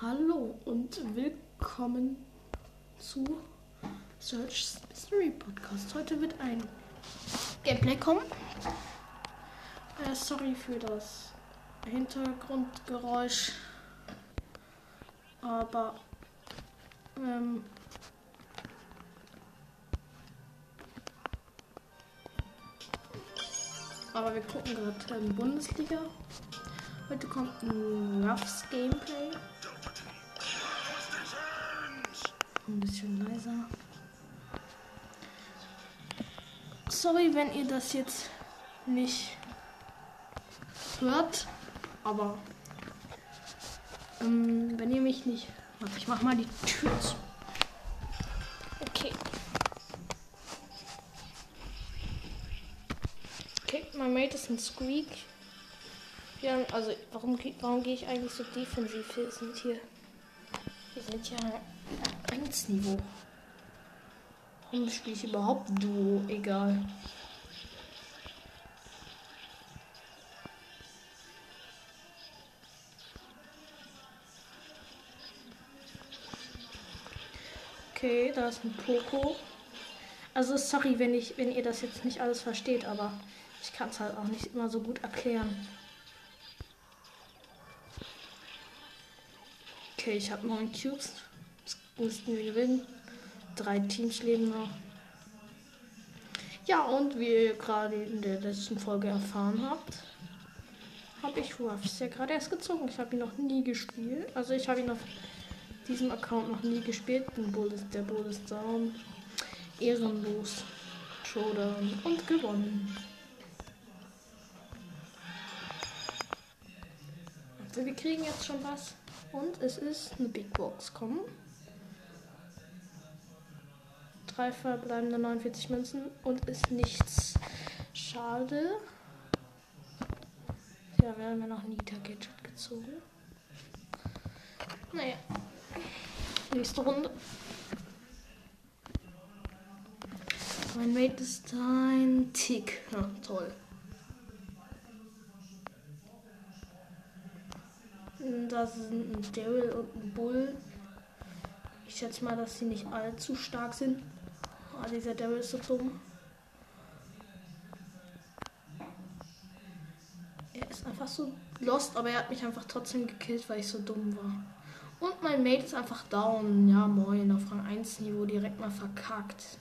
Hallo und willkommen zu Search Mystery Podcast. Heute wird ein Gameplay kommen. Äh, sorry für das Hintergrundgeräusch. Aber ähm, aber wir gucken gerade ähm, Bundesliga. Heute kommt ein Ruffs Gameplay. Ein bisschen leiser. Sorry, wenn ihr das jetzt nicht hört, aber ähm, wenn ihr mich nicht. Warte, ich mach mal die Tür zu. Okay. Okay, mein Mate ist ein Squeak. Ja, also warum, warum gehe ich eigentlich so defensiv? Wir sind hier. Wir sind ja 1 Niveau. Warum spiele ich überhaupt Duo? Egal. Okay, da ist ein Poco. Also sorry, wenn ich, wenn ihr das jetzt nicht alles versteht, aber ich kann es halt auch nicht immer so gut erklären. Okay, ich habe neun Cubes. Müssten wir gewinnen. Drei Teams leben noch. Ja, und wie ihr gerade in der letzten Folge erfahren habt, habe ich Ruffs ja gerade erst gezogen. Ich habe ihn noch nie gespielt. Also ich habe ihn auf diesem Account noch nie gespielt. Ein Bull ist, der Bull down. Ehrenlos. Showdown und gewonnen. Also wir kriegen jetzt schon was. Und es ist eine Big Box. Komm. Drei verbleibende 49 Münzen und ist nichts. Schade. Ja, wir haben ja noch Nita Gadget gezogen. Naja. Nächste Runde. Mein Mate ist ein Tick. Ja, toll. Das sind ein Daryl und ein Bull. Ich schätze mal, dass sie nicht allzu stark sind. Ah, dieser Daryl ist so dumm. Er ist einfach so lost, aber er hat mich einfach trotzdem gekillt, weil ich so dumm war. Und mein Mate ist einfach down. Ja, moin, auf Rang 1 Niveau direkt mal verkackt.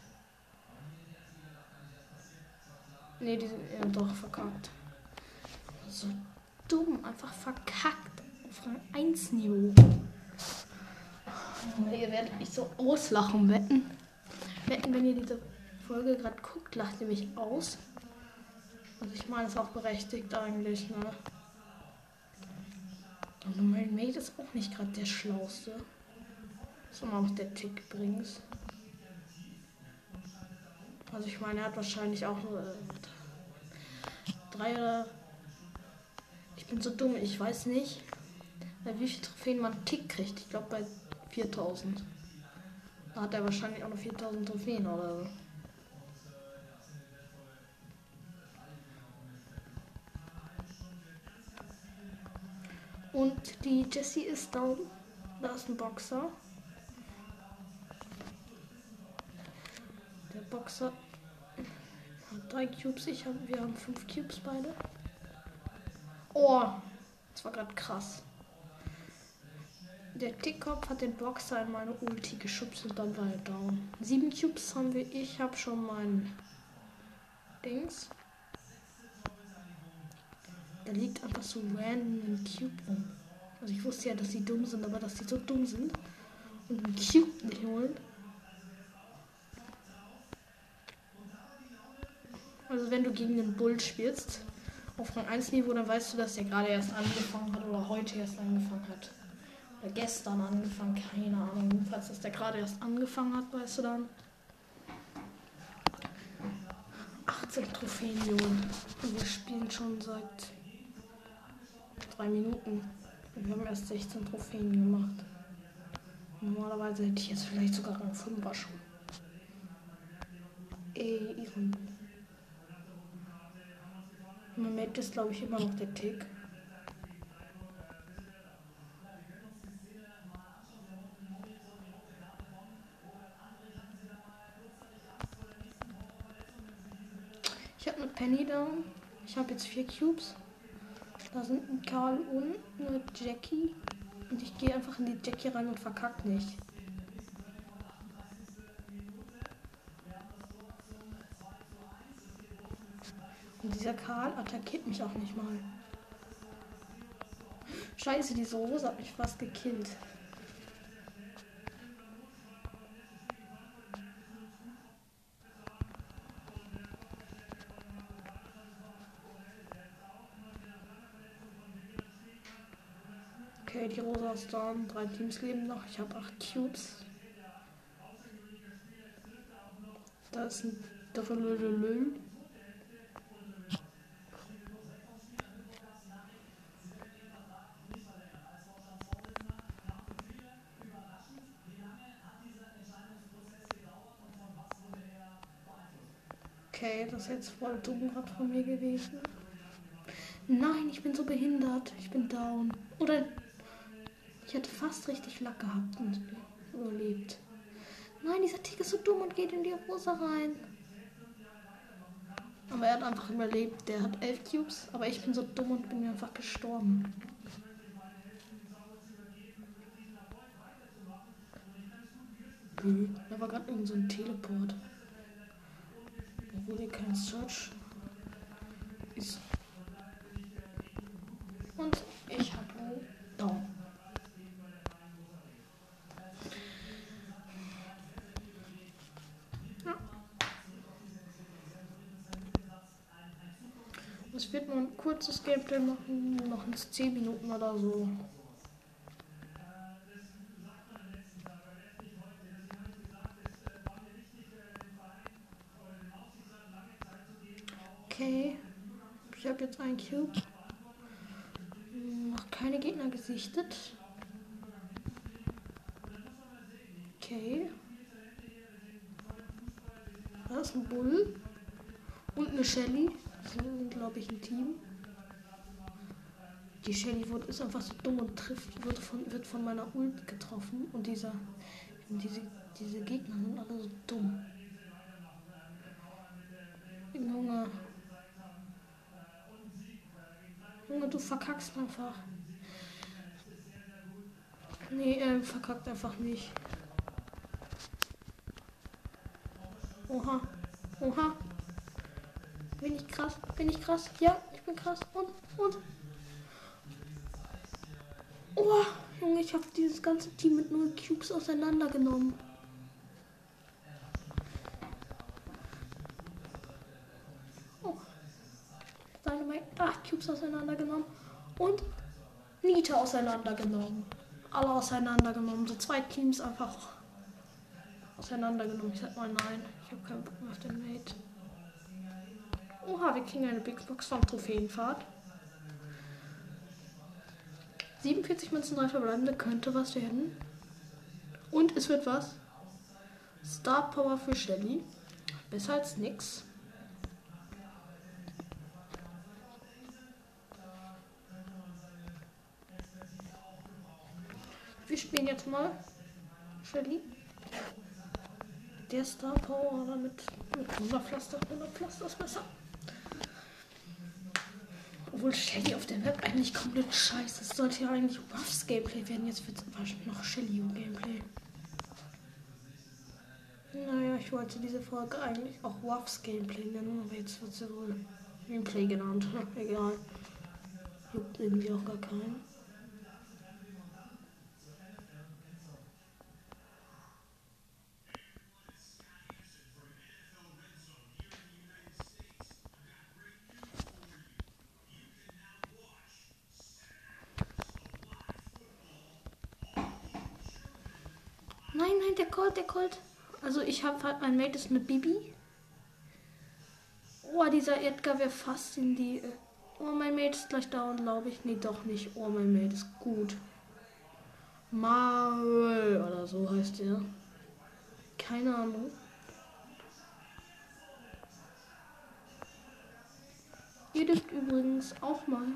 Ne, die sind ja, doch verkackt. So dumm, einfach verkackt. Auf Rang 1 Niveau. Ihr werdet mich so auslachen, wetten. Wetten, wenn ihr diese Folge gerade guckt, lacht ihr mich aus. Also ich meine, ist auch berechtigt eigentlich, ne? Und mein Mate ist auch nicht gerade der Schlauste. Ist immer noch der Tick übrigens. Also ich meine, er hat wahrscheinlich auch äh, drei oder... Ich bin so dumm, ich weiß nicht, wie viele Trophäen man Tick kriegt. Ich glaube bei 4000. Da hat er wahrscheinlich auch noch 4000 Trophäen oder so. Und die Jessie ist down. Da ist ein Boxer. Der Boxer hat drei Cubes. Ich hab, wir haben fünf Cubes beide. Oh, das war gerade krass. Der Tickkopf hat den Boxer in meine Ulti geschubst und dann war er down. Sieben Cubes haben wir. Ich habe schon mein Dings. Da liegt einfach so random ein Cube rum. Also ich wusste ja, dass sie dumm sind, aber dass sie so dumm sind und einen Cube nicht holen. Also wenn du gegen den Bull spielst, auf Rang 1 Niveau, dann weißt du, dass er gerade erst angefangen hat oder heute erst angefangen hat. Gestern angefangen, keine Ahnung. Jedenfalls, dass der gerade erst angefangen hat, weißt du dann. 18 Trophäen, Junge. Wir spielen schon seit drei Minuten. Wir haben erst 16 Trophäen gemacht. Normalerweise hätte ich jetzt vielleicht sogar Rang 5er schon. Ey, ihren. Mein Mate ist, glaube ich, immer noch der Tick. Penny down. Ich habe jetzt vier Cubes. Da sind ein Karl und eine Jackie. Und ich gehe einfach in die Jackie rein und verkack nicht. Und dieser Karl attackiert mich auch nicht mal. Scheiße, diese Rose hat mich fast gekillt. Okay, die Rosa ist down. Drei Teams leben noch. Ich habe acht Cubes. Da ist ein Drillelö. Okay, das ist jetzt voll dumm gerade von mir gewesen. Nein, ich bin so behindert. Ich bin down. Oder ich hätte fast richtig Lack gehabt und überlebt. Nein, dieser Tick ist so dumm und geht in die Hose rein. Aber er hat einfach überlebt. Der hat elf Cubes, aber ich bin so dumm und bin einfach gestorben. Da war gerade irgend so ein Teleport. Obwohl hier kein Search ist. Und ich habe Down. Es wird nur ein kurzes Gameplay machen, noch 10 Minuten oder so. Okay, ich habe jetzt ein Cube. Noch keine Gegner gesichtet. Okay. Da ist ein Bull. Und eine Shelly sind, glaube ich, ein Team. Die Shelly wird, ist einfach so dumm und trifft, wird von, wird von meiner Ult getroffen. Und dieser, diese, diese Gegner sind alle so dumm. Junge. Junge, du verkackst einfach. Nee, er verkackt einfach nicht. Oha. Oha. Krass? Bin ich krass? Ja, ich bin krass. Und, und. Oh, Junge, ich habe dieses ganze Team mit null Cubes auseinandergenommen. Oh. Dynamite, acht Cubes auseinandergenommen. Und Nita auseinandergenommen. Alle auseinandergenommen. So zwei Teams einfach auseinandergenommen. Ich sag mal nein. Ich habe keinen Bock mehr auf den Mate. Oha, wir kriegen eine Big Box vom Trophäenfahrt. 47 Münzen, 3 verbleibende, könnte was werden. Und es wird was. Star Power für Shelly. Besser als nix. Wir spielen jetzt mal Shelly. Der Star Power mit, mit Wunderpflaster. Wunderpflaster ist besser. Obwohl Shelly auf der Map eigentlich komplett scheiße. Es sollte ja eigentlich Ruffs Gameplay werden. Jetzt wird es noch Shelly Gameplay. Naja, ich wollte diese Folge eigentlich auch Ruffs Gameplay nennen, aber jetzt wird sie wohl Gameplay genannt. Egal. Juckt irgendwie auch gar keinen. Nein, nein, der Colt, der Colt. Also ich habe halt, mein Mate ist eine Bibi. Oh, dieser Edgar wäre fast in die... Äh, oh, mein Mate ist gleich down, glaube ich. Nee, doch nicht. Oh, mein Mate ist gut. Marvel oder so heißt der. Keine Ahnung. Ihr dürft übrigens auch mal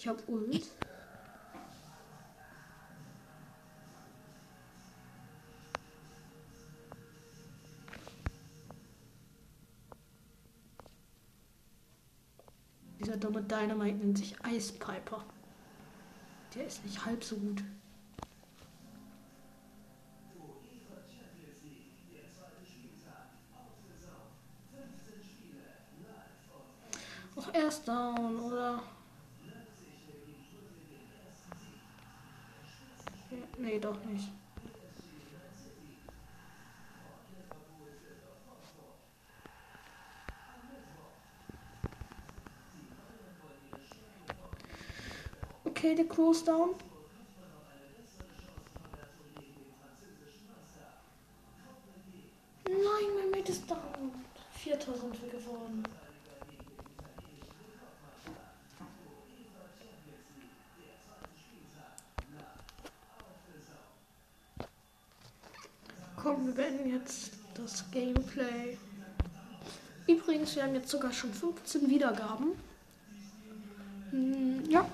Ich hab Ult. Dieser dumme Dynamite nennt sich Eispiper. Der ist nicht halb so gut. Auch er down, oder? Nee, doch nicht. Okay, der Close down. Nein, mein Mate ist down. 4000 wir geworden. Komm, wir beenden jetzt das Gameplay. Übrigens, wir haben jetzt sogar schon 15 Wiedergaben. Hm, ja.